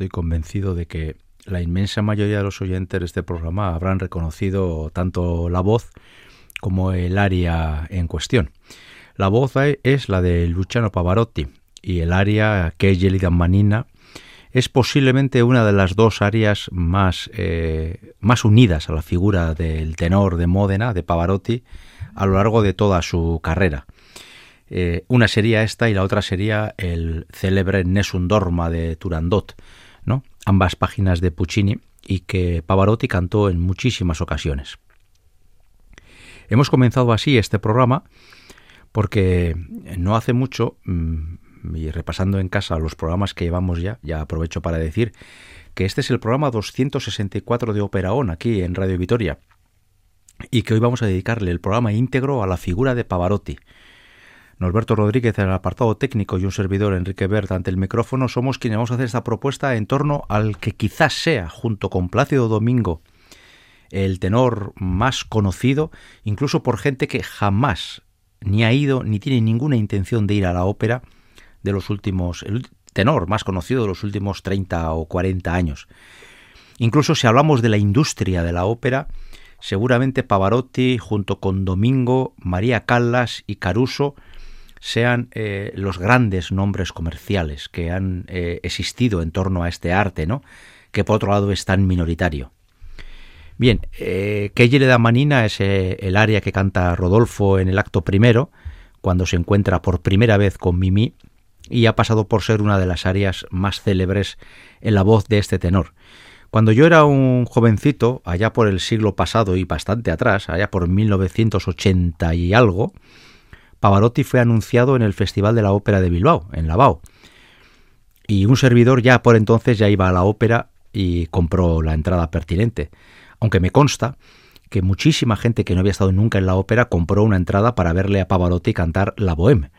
estoy convencido de que la inmensa mayoría de los oyentes de este programa habrán reconocido tanto la voz como el área en cuestión. La voz es la de Luciano Pavarotti y el área que es Gelida Manina es posiblemente una de las dos áreas más, eh, más unidas a la figura del tenor de Módena, de Pavarotti, a lo largo de toda su carrera. Eh, una sería esta y la otra sería el célebre Nessun Dorma de Turandot, ambas páginas de Puccini y que Pavarotti cantó en muchísimas ocasiones. Hemos comenzado así este programa porque no hace mucho, mm, y repasando en casa los programas que llevamos ya, ya aprovecho para decir que este es el programa 264 de Ópera On aquí en Radio Vitoria y que hoy vamos a dedicarle el programa íntegro a la figura de Pavarotti, Norberto Rodríguez en el apartado técnico y un servidor Enrique Bert ante el micrófono somos quienes vamos a hacer esta propuesta en torno al que quizás sea, junto con Plácido Domingo, el tenor más conocido, incluso por gente que jamás ni ha ido ni tiene ninguna intención de ir a la ópera de los últimos, el tenor más conocido de los últimos 30 o 40 años. Incluso si hablamos de la industria de la ópera, seguramente Pavarotti junto con Domingo, María Callas y Caruso sean eh, los grandes nombres comerciales que han eh, existido en torno a este arte, ¿no? que por otro lado es tan minoritario. Bien, eh, le da Manina es eh, el área que canta Rodolfo en el acto primero, cuando se encuentra por primera vez con Mimi, y ha pasado por ser una de las áreas más célebres en la voz de este tenor. Cuando yo era un jovencito, allá por el siglo pasado y bastante atrás, allá por 1980 y algo, Pavarotti fue anunciado en el Festival de la Ópera de Bilbao, en Lavao. Y un servidor ya por entonces ya iba a la ópera y compró la entrada pertinente. Aunque me consta que muchísima gente que no había estado nunca en la ópera compró una entrada para verle a Pavarotti cantar La Bohème.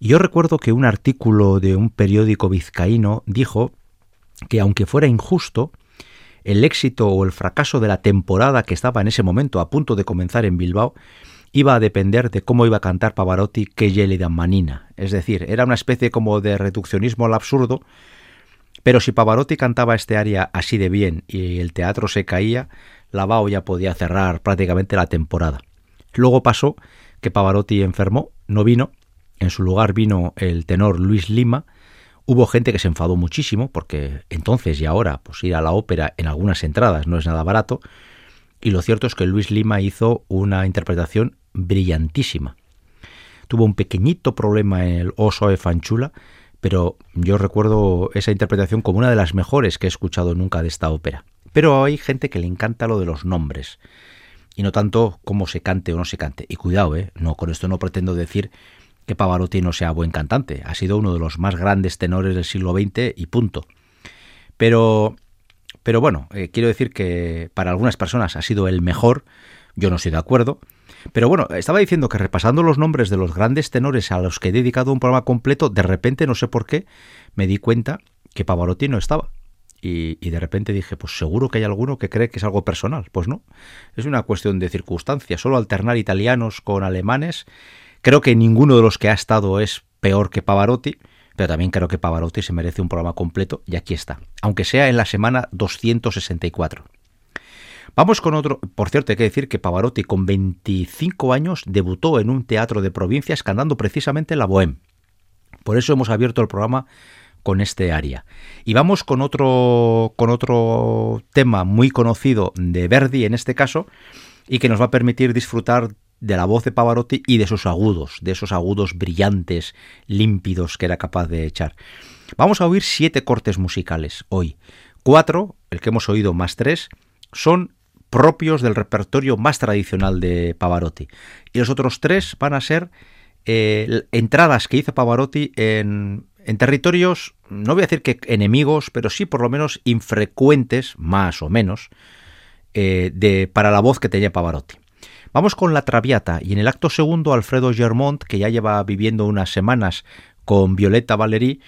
Y yo recuerdo que un artículo de un periódico vizcaíno dijo que aunque fuera injusto, el éxito o el fracaso de la temporada que estaba en ese momento a punto de comenzar en Bilbao iba a depender de cómo iba a cantar Pavarotti que Gelida Manina. Es decir, era una especie como de reduccionismo al absurdo, pero si Pavarotti cantaba este aria así de bien y el teatro se caía, la BAO ya podía cerrar prácticamente la temporada. Luego pasó que Pavarotti enfermó, no vino, en su lugar vino el tenor Luis Lima, Hubo gente que se enfadó muchísimo porque entonces y ahora pues ir a la ópera en algunas entradas no es nada barato y lo cierto es que Luis Lima hizo una interpretación brillantísima. Tuvo un pequeñito problema en el Oso de Fanchula, pero yo recuerdo esa interpretación como una de las mejores que he escuchado nunca de esta ópera. Pero hay gente que le encanta lo de los nombres y no tanto cómo se cante o no se cante. Y cuidado, ¿eh? no con esto no pretendo decir que Pavarotti no sea buen cantante. Ha sido uno de los más grandes tenores del siglo XX y punto. Pero, pero bueno, eh, quiero decir que para algunas personas ha sido el mejor. Yo no estoy de acuerdo. Pero bueno, estaba diciendo que repasando los nombres de los grandes tenores a los que he dedicado un programa completo, de repente, no sé por qué, me di cuenta que Pavarotti no estaba. Y, de repente dije, pues seguro que hay alguno que cree que es algo personal. Pues no, es una cuestión de circunstancias. Solo alternar italianos con alemanes Creo que ninguno de los que ha estado es peor que Pavarotti, pero también creo que Pavarotti se merece un programa completo y aquí está, aunque sea en la semana 264. Vamos con otro, por cierto, hay que decir que Pavarotti con 25 años debutó en un teatro de provincias cantando precisamente la Bohème. Por eso hemos abierto el programa con este aria. Y vamos con otro con otro tema muy conocido de Verdi en este caso y que nos va a permitir disfrutar de la voz de Pavarotti y de sus agudos, de esos agudos brillantes, límpidos que era capaz de echar. Vamos a oír siete cortes musicales hoy. Cuatro, el que hemos oído más tres, son propios del repertorio más tradicional de Pavarotti. Y los otros tres van a ser eh, entradas que hizo Pavarotti en, en territorios, no voy a decir que enemigos, pero sí por lo menos infrecuentes, más o menos, eh, de, para la voz que tenía Pavarotti. Vamos con La Traviata y en el acto segundo Alfredo Germont, que ya lleva viviendo unas semanas con Violeta Valery,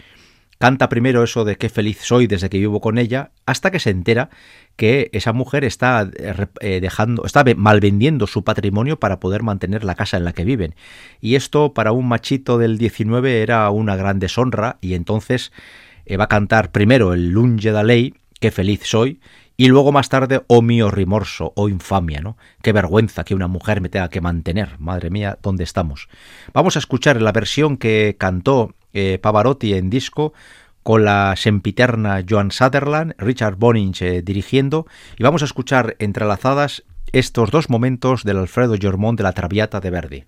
canta primero eso de qué feliz soy desde que vivo con ella, hasta que se entera que esa mujer está eh, eh, dejando, está malvendiendo su patrimonio para poder mantener la casa en la que viven. Y esto para un machito del 19 era una gran deshonra y entonces eh, va a cantar primero el Lunge da Ley, qué feliz soy, y luego más tarde, oh mío rimorso, oh infamia, ¿no? Qué vergüenza que una mujer me tenga que mantener. Madre mía, ¿dónde estamos? Vamos a escuchar la versión que cantó eh, Pavarotti en disco con la sempiterna Joan Sutherland, Richard Boninch eh, dirigiendo, y vamos a escuchar entrelazadas estos dos momentos del Alfredo Germont de la Traviata de Verdi.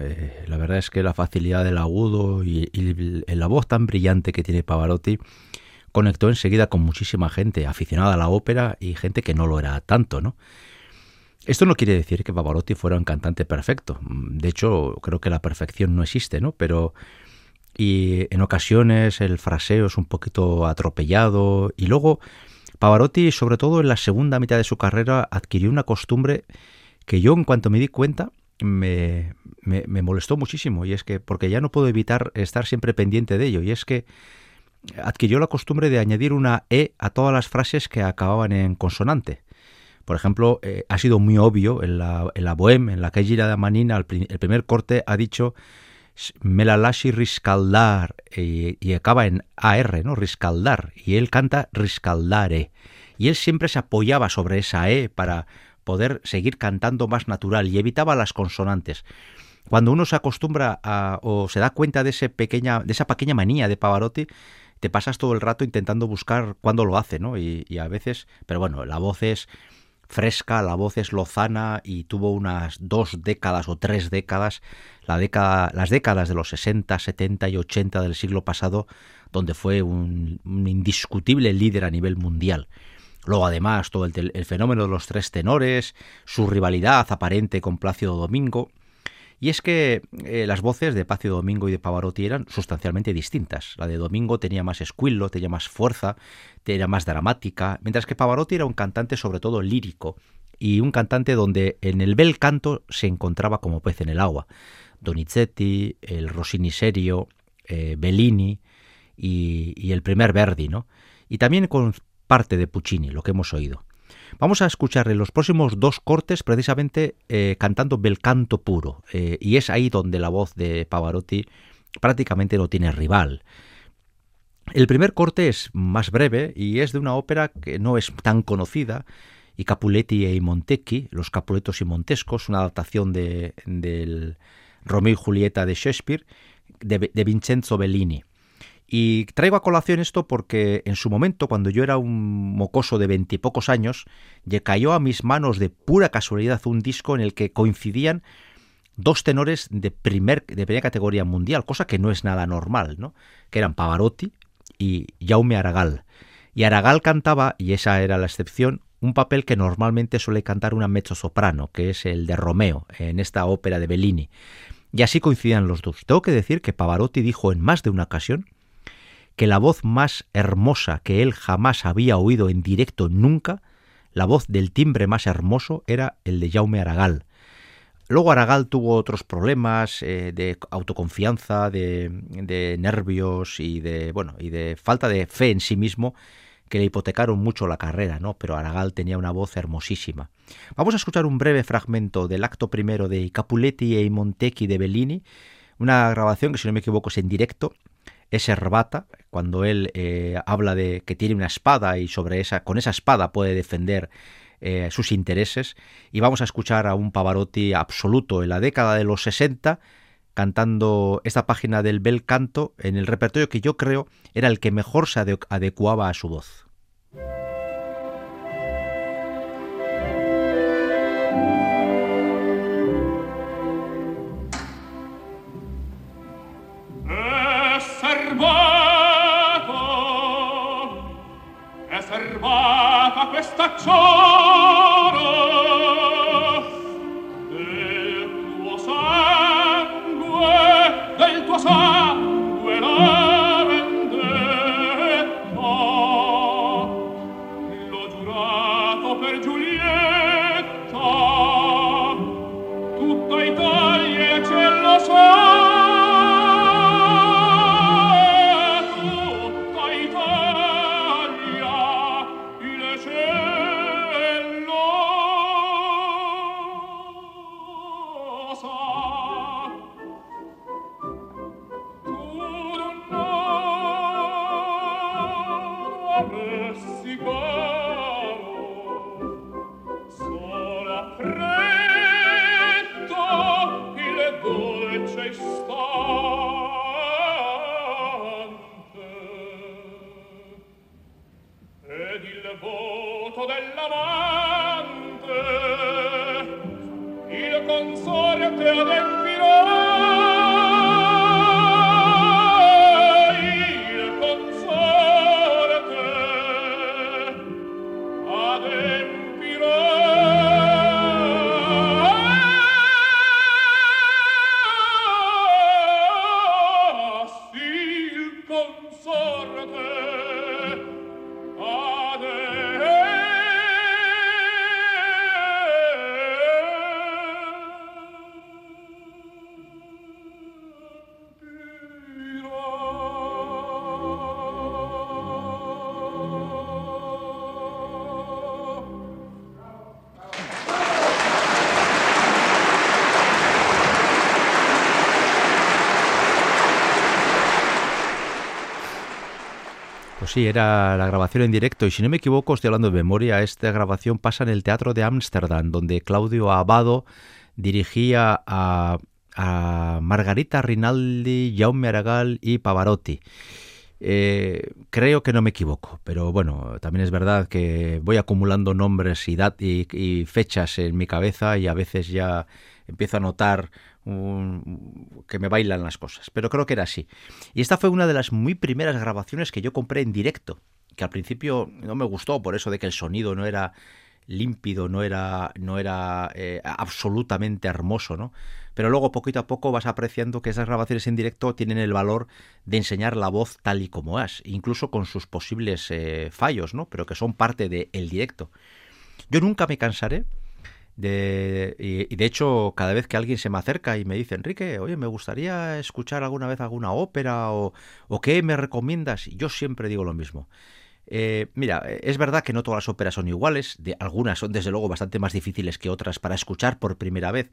Eh, la verdad es que la facilidad del agudo y, y, la voz tan brillante que tiene Pavarotti conectó enseguida con muchísima gente aficionada a la ópera y gente que no lo era tanto, ¿no? Esto no quiere decir que Pavarotti fuera un cantante perfecto. De hecho, creo que la perfección no existe, ¿no? Pero y en ocasiones el fraseo es un poquito atropellado y luego Pavarotti, sobre todo en la segunda mitad de su carrera, adquirió una costumbre que yo en cuanto me di cuenta me, me, molestó muchísimo y es que porque ya no puedo evitar estar siempre pendiente de ello y es que adquirió la costumbre de añadir una E a todas las frases que acababan en consonante. Por ejemplo, eh, ha sido muy obvio en la, en la Bohème, en la que gira de Manina, el, el, primer corte ha dicho Melalashi riscaldar y, y, acaba en AR, ¿no? Riscaldar. Y él canta riscaldare. Y él siempre se apoyaba sobre esa E para poder seguir cantando más natural y evitaba las consonantes. Cuando uno se acostumbra a, o se da cuenta de, ese pequeña, de esa pequeña manía de Pavarotti, te pasas todo el rato intentando buscar cuándo lo hace, ¿no? Y, a veces, pero bueno, la voz es fresca, la voz es lozana y tuvo unas dos décadas o tres décadas, la década, las décadas de los 60, 70 y 80 del siglo pasado, donde fue un, un indiscutible líder a nivel mundial. Luego, además, todo el, fenómeno de los tres tenores, su rivalidad aparente con Plácido Domingo. Y es que eh, las voces de Plácido Domingo y de Pavarotti eran sustancialmente distintas. La de Domingo tenía más escuilo, tenía más fuerza, era más dramática, mientras que Pavarotti era un cantante sobre todo lírico y un cantante donde en el bel canto se encontraba como pez en el agua. Donizetti, el Rossini serio, eh, Bellini y, y, el primer Verdi, ¿no? Y también con parte de Puccini, lo que hemos oído. Vamos a escuchar en los próximos dos cortes precisamente eh, cantando bel canto puro, eh, y es ahí donde la voz de Pavarotti prácticamente no tiene rival. El primer corte es más breve y es de una ópera que no es tan conocida, y Capuletti e Montecchi, Los Capuletos y Montescos, una adaptación de, del Romeo y Julieta de Shakespeare, de, de Vincenzo Bellini. Y traigo a colación esto porque en su momento, cuando yo era un mocoso de veintipocos años, le cayó a mis manos de pura casualidad un disco en el que coincidían dos tenores de, primer, de primera categoría mundial, cosa que no es nada normal, ¿no? que eran Pavarotti y Jaume Aragal. Y Aragal cantaba, y esa era la excepción, un papel que normalmente suele cantar una mezzo-soprano, que es el de Romeo, en esta ópera de Bellini. Y así coincidían los dos. Tengo que decir que Pavarotti dijo en más de una ocasión que la voz más hermosa que él jamás había oído en directo nunca, la voz del timbre más hermoso, era el de Jaume Aragal. Luego Aragal tuvo otros problemas eh, de autoconfianza, de, nervios y de bueno y de falta de fe en sí mismo que le hipotecaron mucho la carrera, ¿no? Pero Aragal tenía una voz hermosísima. Vamos a escuchar un breve fragmento del acto primero de Capuletti e Montecchi de Bellini, una grabación que si no me equivoco es en directo es Herbata, cuando él eh, habla de que tiene una espada y sobre esa, con esa espada puede defender eh, sus intereses. Y vamos a escuchar a un Pavarotti absoluto en la década de los 60 cantando esta página del bel canto en el repertorio que yo creo era el que mejor se adecuaba a su voz. tacor e tuo sangue del tuo sangue la venderò l'ho jurato per Giulietta tutta Italia c'è la sua sí, era la grabación en directo y si no me equivoco, estoy hablando de memoria, esta grabación pasa en el Teatro de Ámsterdam, donde Claudio Abado dirigía a, Margarita Rinaldi, Jaume Aragal y Pavarotti. Eh, creo que no me equivoco, pero bueno, también es verdad que voy acumulando nombres y, y fechas en mi cabeza y a veces ya empiezo a notar que me bailan las cosas, pero creo que era así. Y esta fue una de las muy primeras grabaciones que yo compré en directo, que al principio no me gustó por eso de que el sonido no era límpido, no era, no era eh, absolutamente hermoso, ¿no? Pero luego poquito a poco vas apreciando que esas grabaciones en directo tienen el valor de enseñar la voz tal y como es, incluso con sus posibles eh, fallos, ¿no? Pero que son parte del directo. Yo nunca me cansaré de, y, de hecho, cada vez que alguien se me acerca y me dice, Enrique, oye, me gustaría escuchar alguna vez alguna ópera o, qué me recomiendas, yo siempre digo lo mismo. Eh, mira, es verdad que no todas las óperas son iguales, de, algunas son desde luego bastante más difíciles que otras para escuchar por primera vez,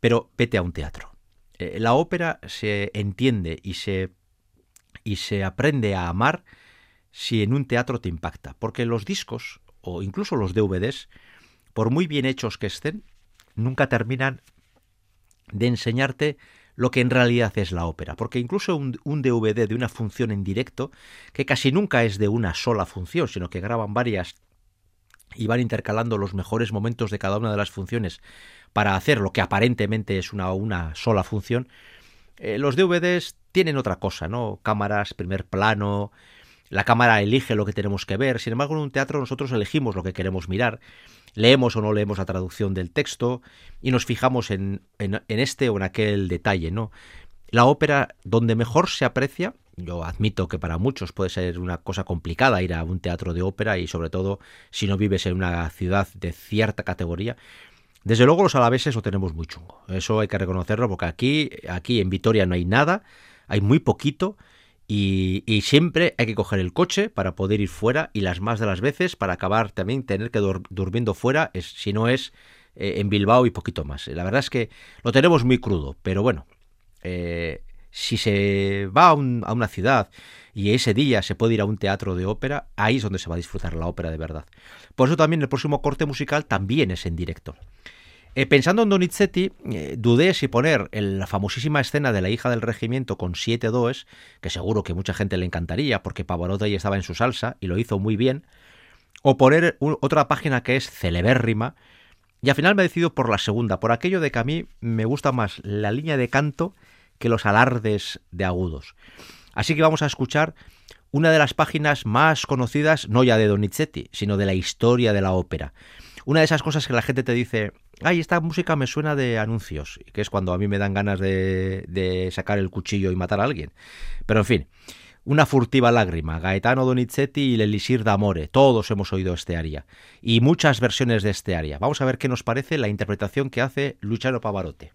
pero vete a un teatro. Eh, la ópera se entiende y se, y se aprende a amar si en un teatro te impacta, porque los discos o incluso los DVDs por muy bien hechos que estén, nunca terminan de enseñarte lo que en realidad es la ópera, porque incluso un, DVD de una función en directo, que casi nunca es de una sola función, sino que graban varias y van intercalando los mejores momentos de cada una de las funciones para hacer lo que aparentemente es una, una sola función, eh, los DVDs tienen otra cosa, ¿no? Cámaras, primer plano, la cámara elige lo que tenemos que ver, sin embargo en un teatro nosotros elegimos lo que queremos mirar leemos o no leemos la traducción del texto y nos fijamos en, en, este o en aquel detalle, ¿no? La ópera donde mejor se aprecia, yo admito que para muchos puede ser una cosa complicada ir a un teatro de ópera y sobre todo si no vives en una ciudad de cierta categoría, desde luego los alaveses lo tenemos muy chungo. Eso hay que reconocerlo porque aquí, aquí en Vitoria no hay nada, hay muy poquito y, siempre hay que coger el coche para poder ir fuera y las más de las veces para acabar también tener que durmiendo fuera, es, si no es eh, en Bilbao y poquito más. La verdad es que lo tenemos muy crudo, pero bueno, eh, si se va a, a, una ciudad y ese día se puede ir a un teatro de ópera, ahí es donde se va a disfrutar la ópera de verdad. Por eso también el próximo corte musical también es en directo. Eh, pensando en Donizetti, eh, dudé si poner la famosísima escena de la hija del regimiento con siete does, que seguro que mucha gente le encantaría porque Pavarotti estaba en su salsa y lo hizo muy bien, o poner otra página que es celebérrima, y al final me he decidido por la segunda, por aquello de que a mí me gusta más la línea de canto que los alardes de agudos. Así que vamos a escuchar una de las páginas más conocidas, no ya de Donizetti, sino de la historia de la ópera. Una de esas cosas que la gente te dice, ay, esta música me suena de anuncios, que es cuando a mí me dan ganas de, sacar el cuchillo y matar a alguien. Pero en fin, una furtiva lágrima, Gaetano Donizetti y el Elisir d'Amore, todos hemos oído este aria, y muchas versiones de este aria. Vamos a ver qué nos parece la interpretación que hace Luciano Pavarotti.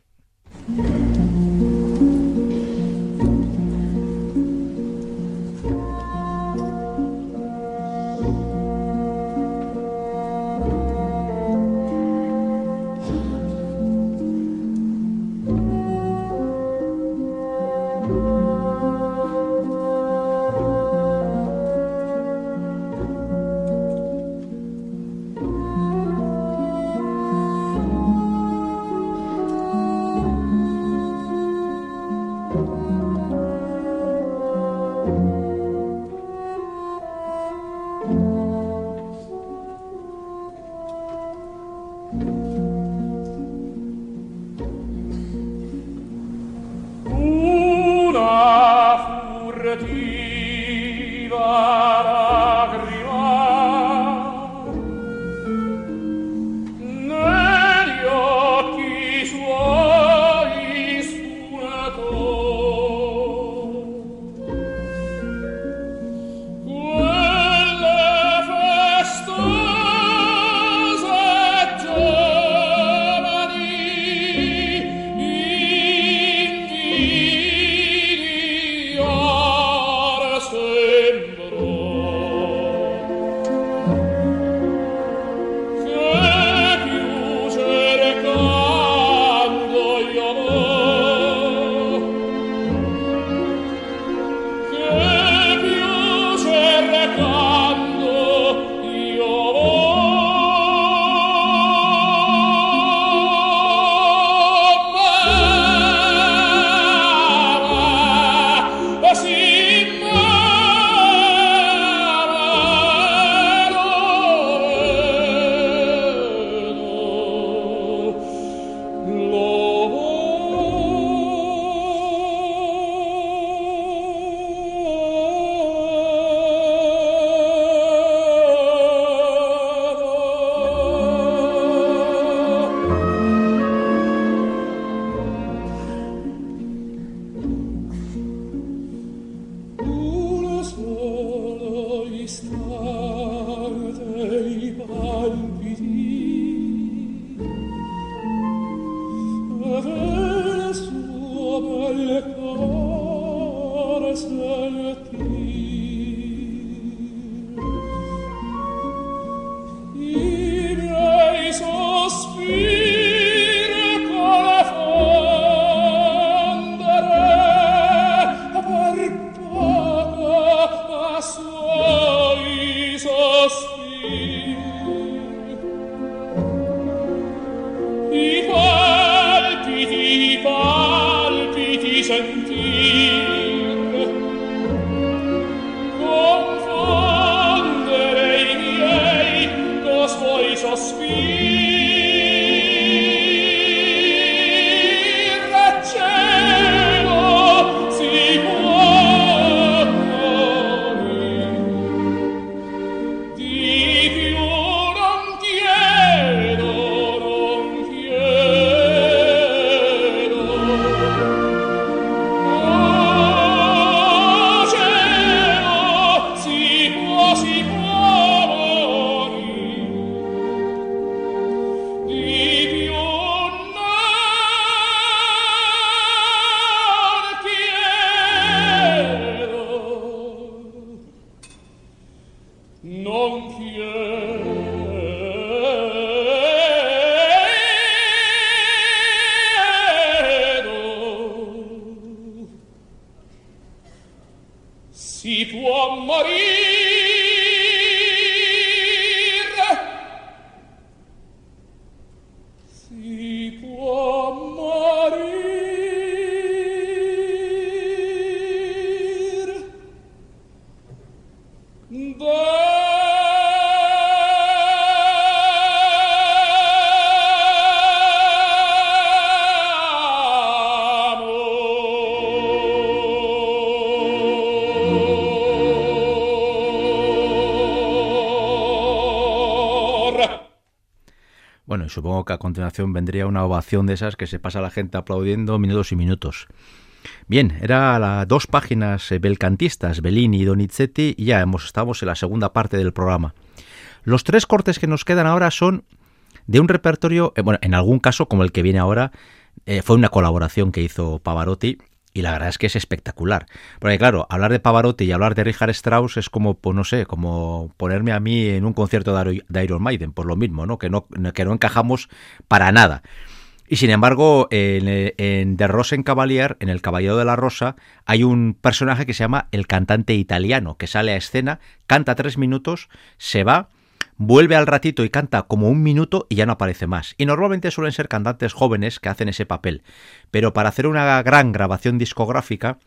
Que a continuación vendría una ovación de esas que se pasa la gente aplaudiendo minutos y minutos. Bien, era las dos páginas eh, belcantistas, Bellini y Donizetti, y ya hemos, estamos en la segunda parte del programa. Los tres cortes que nos quedan ahora son de un repertorio, eh, bueno, en algún caso, como el que viene ahora, eh, fue una colaboración que hizo Pavarotti y la verdad es que es espectacular. Porque claro, hablar de Pavarotti y hablar de Richard Strauss es como, pues no sé, como ponerme a mí en un concierto de Iron Maiden, por lo mismo, ¿no? Que no, que no encajamos para nada. Y sin embargo, en, en The Cavalier, en El Caballero de la Rosa, hay un personaje que se llama el cantante italiano, que sale a escena, canta tres minutos, se va vuelve al ratito y canta como un minuto y ya no aparece más. Y normalmente suelen ser cantantes jóvenes que hacen ese papel. Pero para hacer una gran grabación discográfica,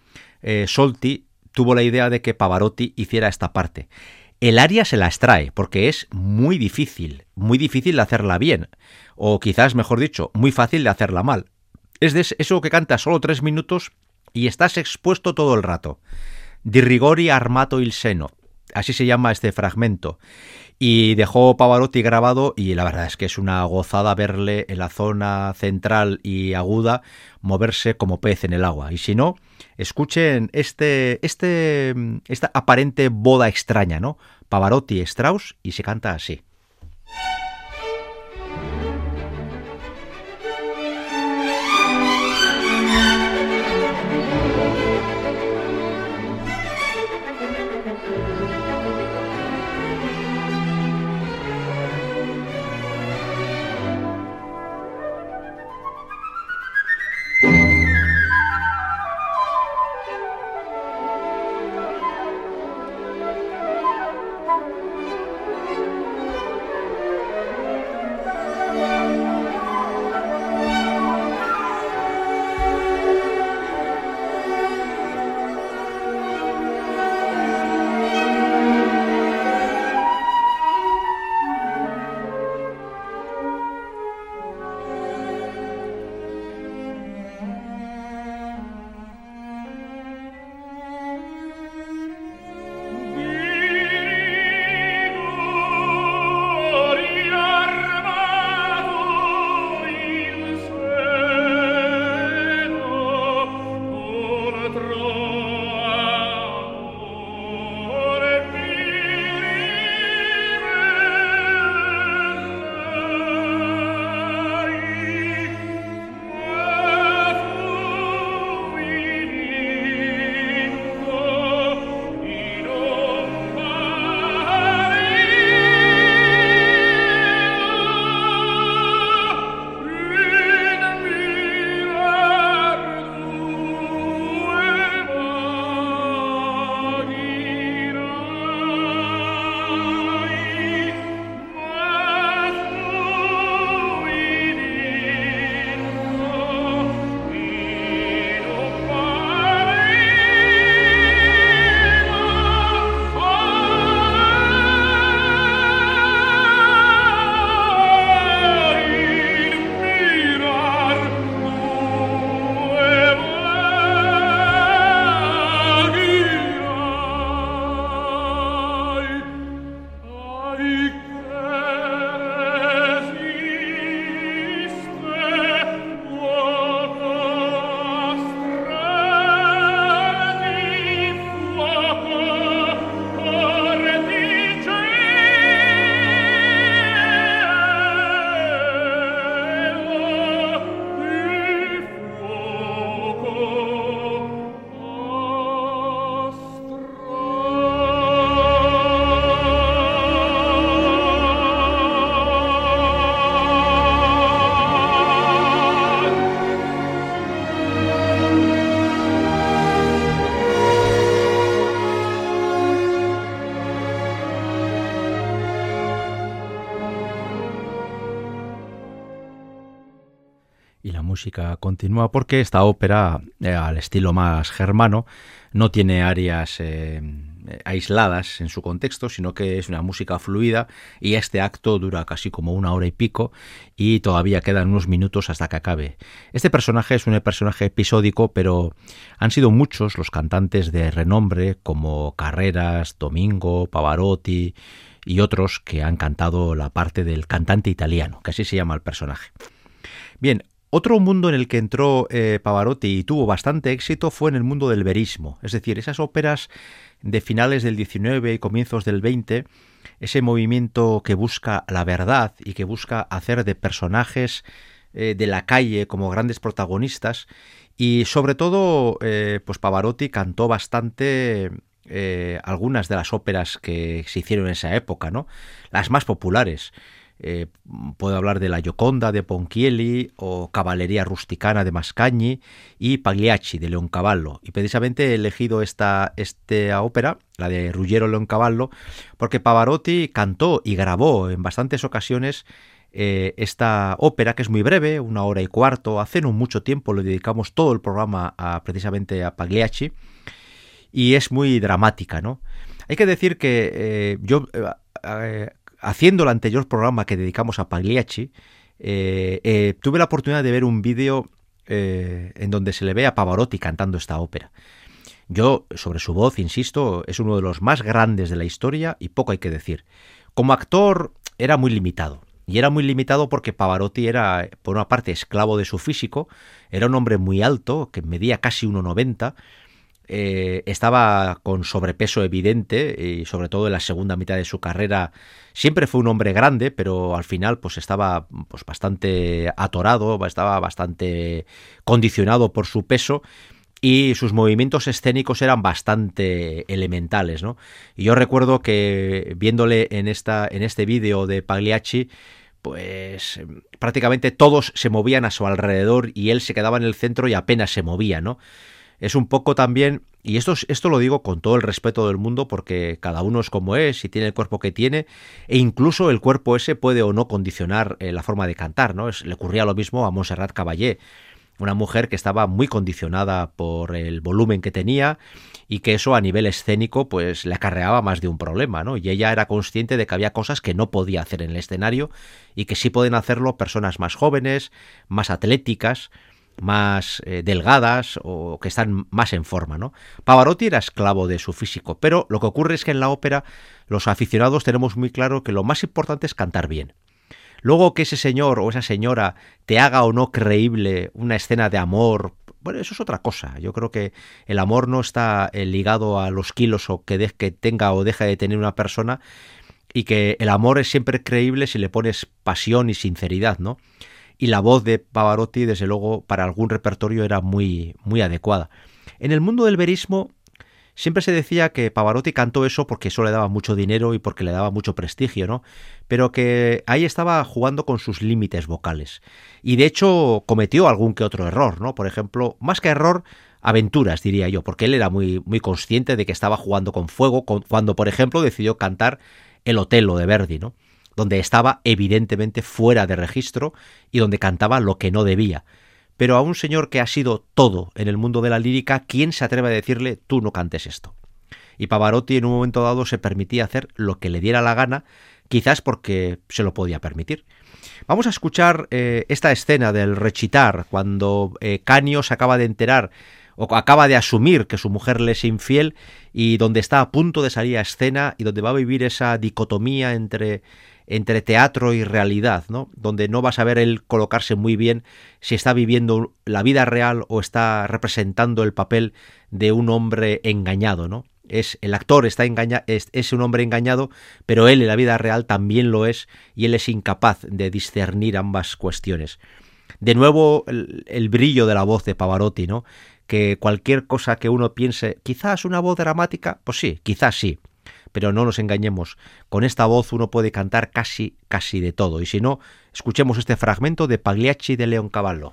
eh, Solti tuvo la idea de que Pavarotti hiciera esta parte. El aria se la extrae porque es muy difícil, muy difícil de hacerla bien, o quizás, mejor dicho, muy fácil de hacerla mal. Es de eso que canta solo tres minutos y estás expuesto todo el rato. Di rigori armato il seno, así se llama este fragmento. Y dejó Pavarotti grabado y la verdad es que es una gozada verle en la zona central y aguda moverse como pez en el agua. Y si no, escuchen este, este, esta aparente boda extraña, ¿no? Pavarotti, Strauss y se canta así. Música continúa porque esta ópera, eh, al estilo más germano, no tiene áreas eh, aisladas en su contexto, sino que es una música fluida y este acto dura casi como una hora y pico y todavía quedan unos minutos hasta que acabe. Este personaje es un personaje episódico, pero han sido muchos los cantantes de renombre como Carreras, Domingo, Pavarotti y otros que han cantado la parte del cantante italiano, que así se llama el personaje. Bien, otro mundo en el que entró eh, Pavarotti y tuvo bastante éxito fue en el mundo del verismo, es decir, esas óperas de finales del 19 y comienzos del 20, ese movimiento que busca la verdad y que busca hacer de personajes eh, de la calle como grandes protagonistas y sobre todo eh, pues Pavarotti cantó bastante algunas de las óperas que se hicieron en esa época, ¿no? Las más populares. Eh, puedo hablar de La Gioconda de Ponchielli o Caballería Rusticana de Mascagni y Pagliacci de Leoncavallo. Y precisamente he elegido esta, esta ópera, la de Ruggiero Leoncavallo, porque Pavarotti cantó y grabó en bastantes ocasiones eh, esta ópera que es muy breve, una hora y cuarto. Hace no mucho tiempo le dedicamos todo el programa a, precisamente a Pagliacci y es muy dramática, ¿no? Hay que decir que eh, yo haciendo el anterior programa que dedicamos a Pagliacci, eh, eh, tuve la oportunidad de ver un vídeo eh, en donde se le ve a Pavarotti cantando esta ópera. Yo, sobre su voz, insisto, es uno de los más grandes de la historia y poco hay que decir. Como actor era muy limitado. Y era muy limitado porque Pavarotti era, por una parte, esclavo de su físico, era un hombre muy alto, que medía casi 1,90, eh, estaba con sobrepeso evidente y sobre todo en la segunda mitad de su carrera siempre fue un hombre grande pero al final pues estaba pues bastante atorado estaba bastante condicionado por su peso y sus movimientos escénicos eran bastante elementales ¿no? y yo recuerdo que viéndole en esta en este vídeo de Pagliacci pues prácticamente todos se movían a su alrededor y él se quedaba en el centro y apenas se movía, ¿no? Es un poco también, y esto, esto lo digo con todo el respeto del mundo porque cada uno es como es y tiene el cuerpo que tiene, e incluso el cuerpo ese puede o no condicionar eh, la forma de cantar, ¿no? Le ocurría lo mismo a Montserrat Caballé, una mujer que estaba muy condicionada por el volumen que tenía y que eso a nivel escénico pues le acarreaba más de un problema, ¿no? Y ella era consciente de que había cosas que no podía hacer en el escenario y que sí pueden hacerlo personas más jóvenes, más atléticas, más eh, delgadas o que están más en forma, ¿no? Pavarotti era esclavo de su físico, pero lo que ocurre es que en la ópera los aficionados tenemos muy claro que lo más importante es cantar bien. Luego que ese señor o esa señora te haga o no creíble una escena de amor, bueno, eso es otra cosa. Yo creo que el amor no está eh, ligado a los kilos o que, que tenga o deja de tener una persona y que el amor es siempre creíble si le pones pasión y sinceridad, ¿no? Y la voz de Pavarotti, desde luego, para algún repertorio era muy, muy adecuada. En el mundo del verismo siempre se decía que Pavarotti cantó eso porque eso le daba mucho dinero y porque le daba mucho prestigio, ¿no? Pero que ahí estaba jugando con sus límites vocales. Y de hecho cometió algún que otro error, ¿no? Por ejemplo, más que error, aventuras, diría yo, porque él era muy, muy consciente de que estaba jugando con fuego cuando, por ejemplo, decidió cantar El Otelo de Verdi, ¿no? Donde estaba evidentemente fuera de registro y donde cantaba lo que no debía. Pero a un señor que ha sido todo en el mundo de la lírica, ¿quién se atreve a decirle tú no cantes esto? Y Pavarotti en un momento dado se permitía hacer lo que le diera la gana, quizás porque se lo podía permitir. Vamos a escuchar eh, esta escena del rechitar, cuando eh, Canio se acaba de enterar o acaba de asumir que su mujer le es infiel y donde está a punto de salir a escena y donde va a vivir esa dicotomía entre entre teatro y realidad, ¿no? Donde no vas a ver él colocarse muy bien si está viviendo la vida real o está representando el papel de un hombre engañado, ¿no? Es el actor está es, un hombre engañado, pero él en la vida real también lo es y él es incapaz de discernir ambas cuestiones. De nuevo el, el brillo de la voz de Pavarotti, ¿no? Que cualquier cosa que uno piense, quizás una voz dramática, pues sí, quizás sí, pero no nos engañemos, con esta voz uno puede cantar casi, casi de todo, y si no, escuchemos este fragmento de Pagliacci de Leoncavallo.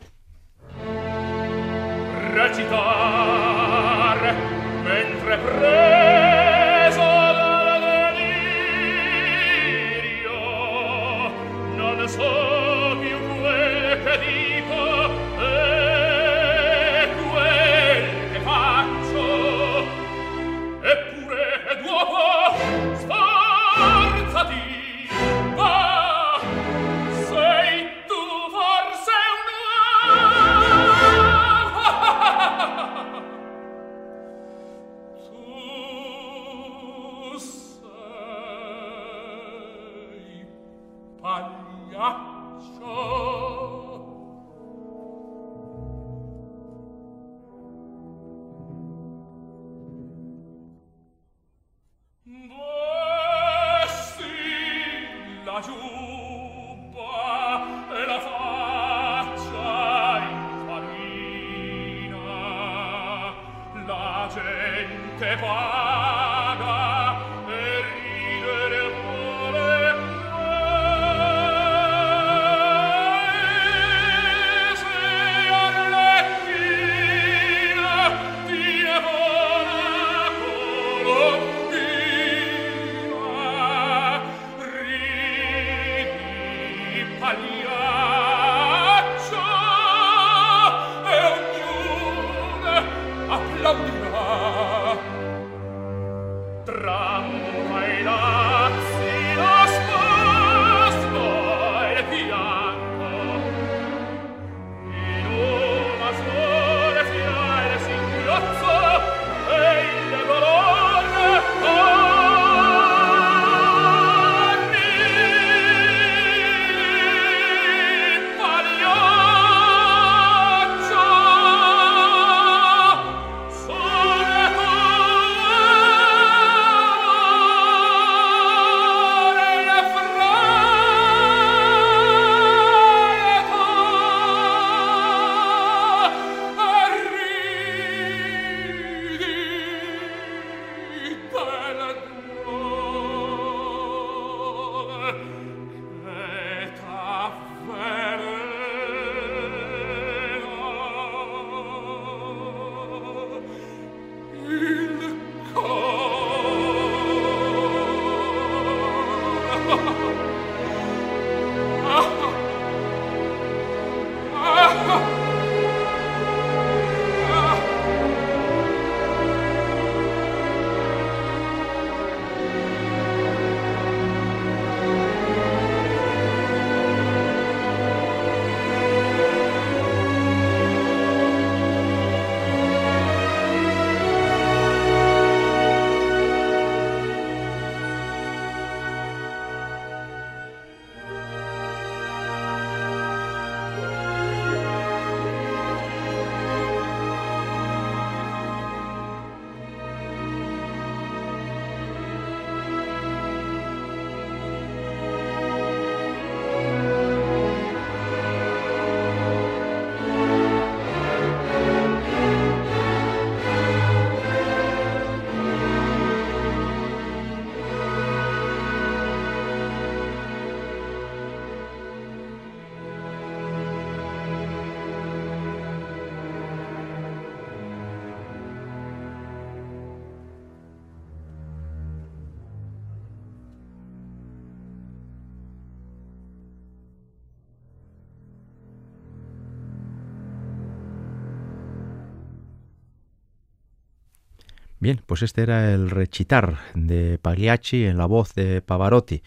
Bien, pues este era el rechitar de Pagliacci en la voz de Pavarotti.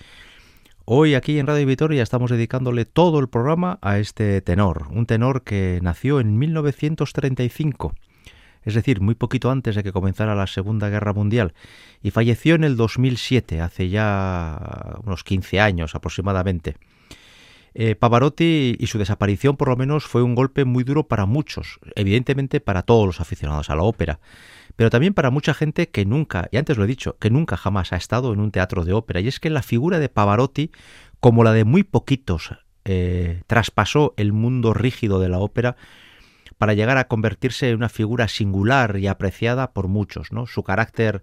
Hoy aquí en Radio Vitoria estamos dedicándole todo el programa a este tenor, un tenor que nació en 1935, es decir, muy poquito antes de que comenzara la Segunda Guerra Mundial, y falleció en el 2007, hace ya unos 15 años aproximadamente. Eh, Pavarotti y su desaparición por lo menos fue un golpe muy duro para muchos, evidentemente para todos los aficionados a la ópera pero también para mucha gente que nunca, y antes lo he dicho, que nunca jamás ha estado en un teatro de ópera. Y es que la figura de Pavarotti, como la de muy poquitos, eh, traspasó el mundo rígido de la ópera para llegar a convertirse en una figura singular y apreciada por muchos. ¿no? Su carácter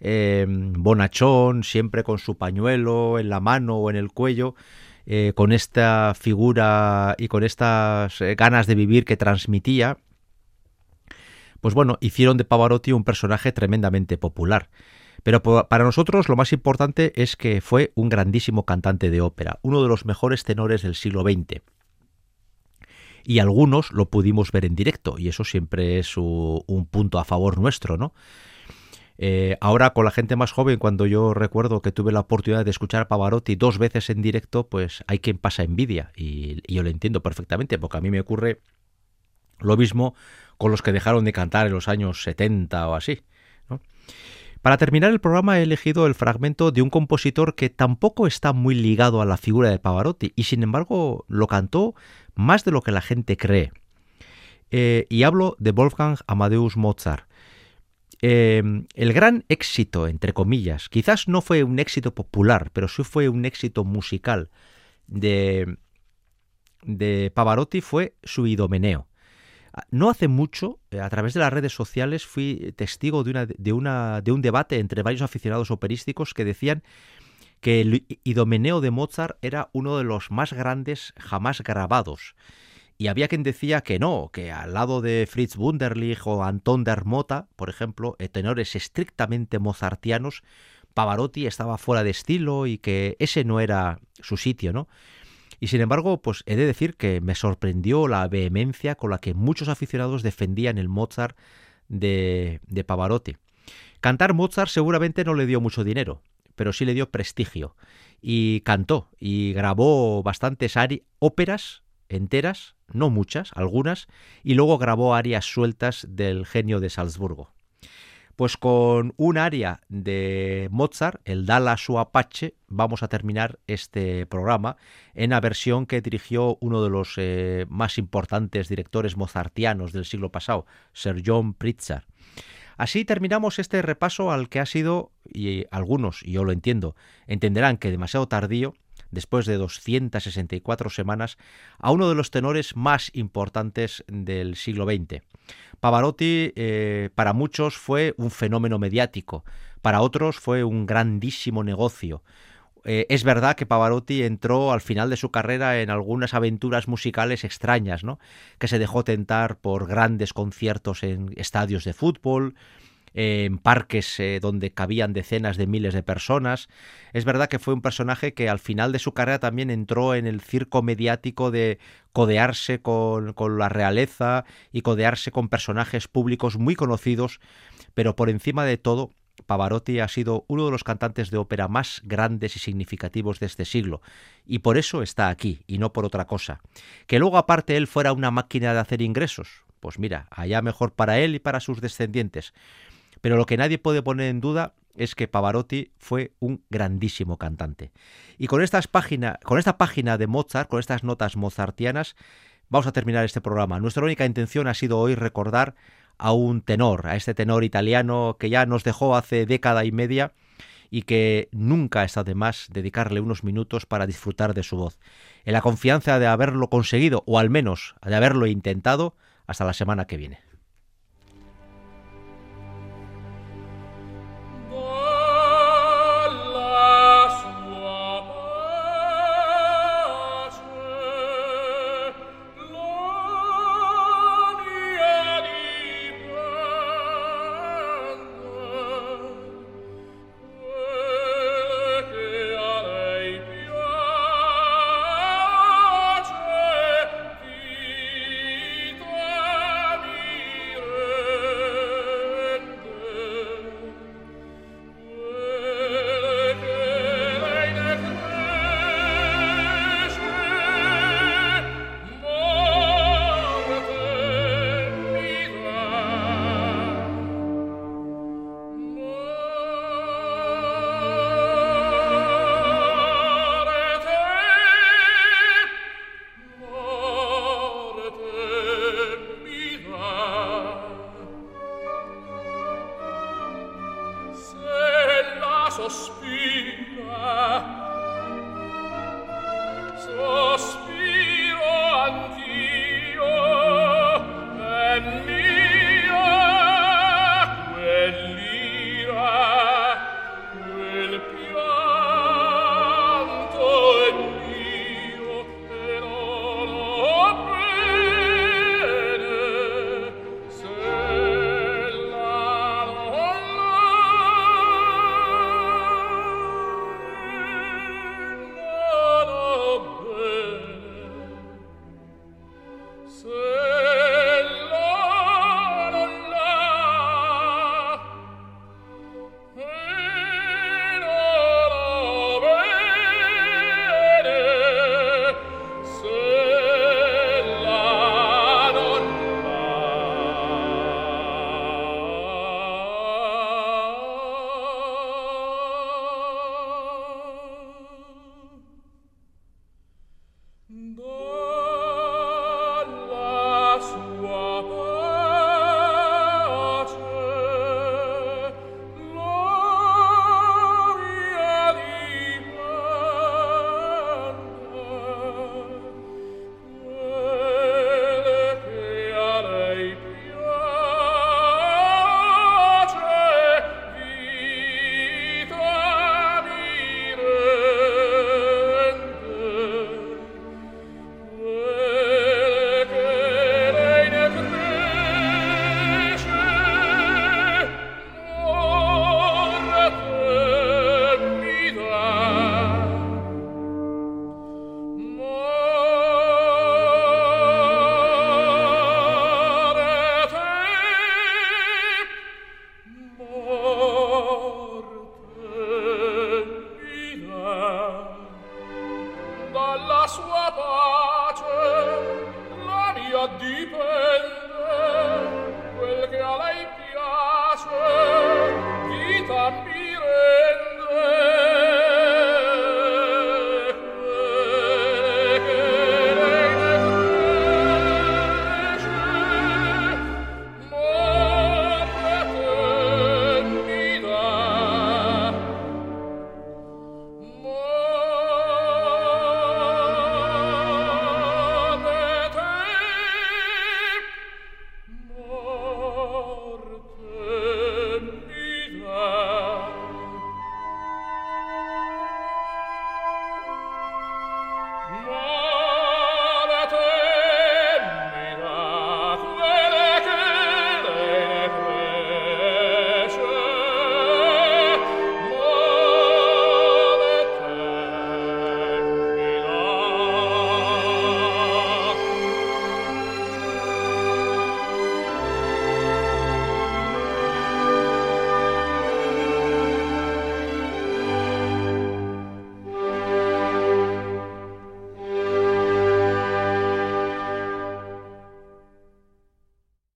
eh, bonachón, siempre con su pañuelo en la mano o en el cuello, eh, con esta figura y con estas ganas de vivir que transmitía, pues bueno, hicieron de Pavarotti un personaje tremendamente popular. Pero para nosotros lo más importante es que fue un grandísimo cantante de ópera, uno de los mejores tenores del siglo XX. Y algunos lo pudimos ver en directo, y eso siempre es un punto a favor nuestro, ¿no? Eh, ahora con la gente más joven, cuando yo recuerdo que tuve la oportunidad de escuchar a Pavarotti dos veces en directo, pues hay quien pasa envidia, y, y yo lo entiendo perfectamente, porque a mí me ocurre lo mismo con los que dejaron de cantar en los años 70 o así. Para terminar el programa he elegido el fragmento de un compositor que tampoco está muy ligado a la figura de Pavarotti y sin embargo lo cantó más de lo que la gente cree. Eh, y hablo de Wolfgang Amadeus Mozart. Eh, el gran éxito, entre comillas, quizás no fue un éxito popular, pero sí fue un éxito musical de, de Pavarotti fue su Idomeneo. No hace mucho, eh, a través de las redes sociales, fui testigo de, una, de, una, de un debate entre varios aficionados operísticos que decían que el Idomeneo de Mozart era uno de los más grandes jamás grabados. Y había quien decía que no, que al lado de Fritz Wunderlich o Anton der Mota, por ejemplo, eh, tenores estrictamente mozartianos, Pavarotti estaba fuera de estilo y que ese no era su sitio, ¿no? Y sin embargo, pues he de decir que me sorprendió la vehemencia con la que muchos aficionados defendían el Mozart de, de Pavarotti. Cantar Mozart seguramente no le dio mucho dinero, pero sí le dio prestigio. Y cantó y grabó bastantes óperas enteras, no muchas, algunas, y luego grabó arias sueltas del genio de Salzburgo. Pues con un aria de Mozart, el Dala su Apache, vamos a terminar este programa en la versión que dirigió uno de los eh, más importantes directores mozartianos del siglo pasado, Sir John Pritzker. Así terminamos este repaso al que ha sido, y algunos, y yo lo entiendo, entenderán que demasiado tardío, después de 264 semanas, a uno de los tenores más importantes del siglo XX. Pavarotti eh, para muchos fue un fenómeno mediático, para otros fue un grandísimo negocio. Eh, es verdad que Pavarotti entró al final de su carrera en algunas aventuras musicales extrañas, ¿no? Que se dejó tentar por grandes conciertos en estadios de fútbol, en parques eh, donde cabían decenas de miles de personas. Es verdad que fue un personaje que al final de su carrera también entró en el circo mediático de codearse con, con la realeza y codearse con personajes públicos muy conocidos, pero por encima de todo Pavarotti ha sido uno de los cantantes de ópera más grandes y significativos de este siglo, y por eso está aquí, y no por otra cosa. Que luego aparte él fuera una máquina de hacer ingresos, pues mira, allá mejor para él y para sus descendientes. Pero lo que nadie puede poner en duda es que Pavarotti fue un grandísimo cantante. Y con, estas página, con esta página de Mozart, con estas notas mozartianas, vamos a terminar este programa. Nuestra única intención ha sido hoy recordar a un tenor, a este tenor italiano que ya nos dejó hace década y media y que nunca está de más dedicarle unos minutos para disfrutar de su voz. En la confianza de haberlo conseguido, o al menos de haberlo intentado, hasta la semana que viene. 说。